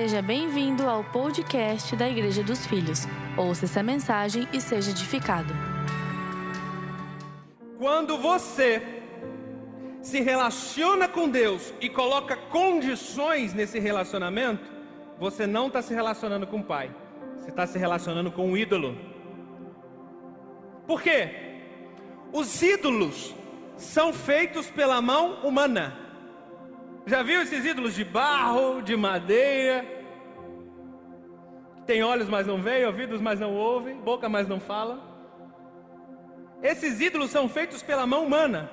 Seja bem-vindo ao podcast da Igreja dos Filhos. Ouça essa mensagem e seja edificado. Quando você se relaciona com Deus e coloca condições nesse relacionamento, você não está se relacionando com o Pai, você está se relacionando com o ídolo. Por quê? Os ídolos são feitos pela mão humana. Já viu esses ídolos de barro, de madeira? Tem olhos, mas não veem, ouvidos, mas não ouvem, boca, mas não fala. Esses ídolos são feitos pela mão humana.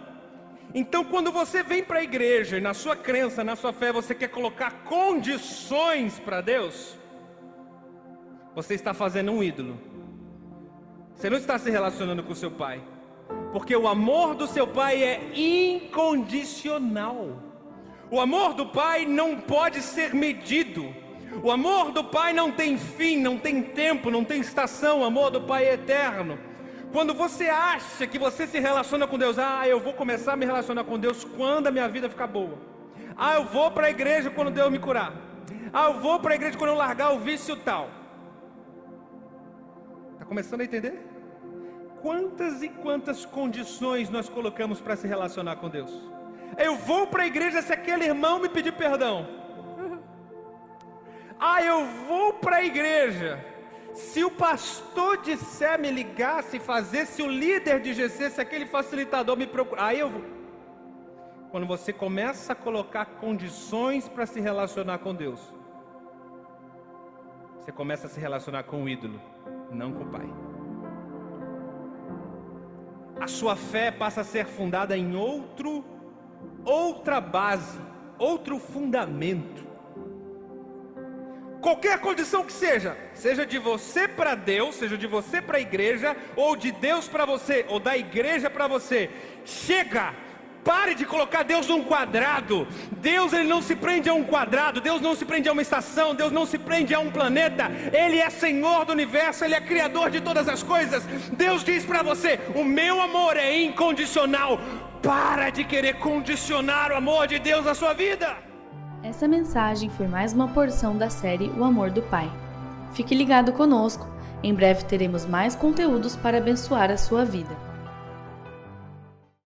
Então, quando você vem para a igreja e na sua crença, na sua fé, você quer colocar condições para Deus, você está fazendo um ídolo. Você não está se relacionando com o seu pai, porque o amor do seu pai é incondicional. O amor do Pai não pode ser medido. O amor do Pai não tem fim, não tem tempo, não tem estação. O amor do Pai é eterno. Quando você acha que você se relaciona com Deus, ah, eu vou começar a me relacionar com Deus quando a minha vida ficar boa. Ah, eu vou para a igreja quando Deus me curar. Ah, eu vou para a igreja quando eu largar o vício tal. Está começando a entender? Quantas e quantas condições nós colocamos para se relacionar com Deus? Eu vou para a igreja se aquele irmão me pedir perdão. Ah, eu vou para a igreja. Se o pastor disser me ligar, se fazer, se o líder de GC, se aquele facilitador me procurar, aí eu vou. Quando você começa a colocar condições para se relacionar com Deus, você começa a se relacionar com o ídolo, não com o Pai. A sua fé passa a ser fundada em outro outra base, outro fundamento. Qualquer condição que seja, seja de você para Deus, seja de você para a igreja, ou de Deus para você, ou da igreja para você, chega, pare de colocar Deus num quadrado. Deus ele não se prende a um quadrado, Deus não se prende a uma estação, Deus não se prende a um planeta. Ele é Senhor do universo, ele é criador de todas as coisas. Deus diz para você: "O meu amor é incondicional. Para de querer condicionar o amor de Deus na sua vida. Essa mensagem foi mais uma porção da série O Amor do Pai. Fique ligado conosco. Em breve teremos mais conteúdos para abençoar a sua vida.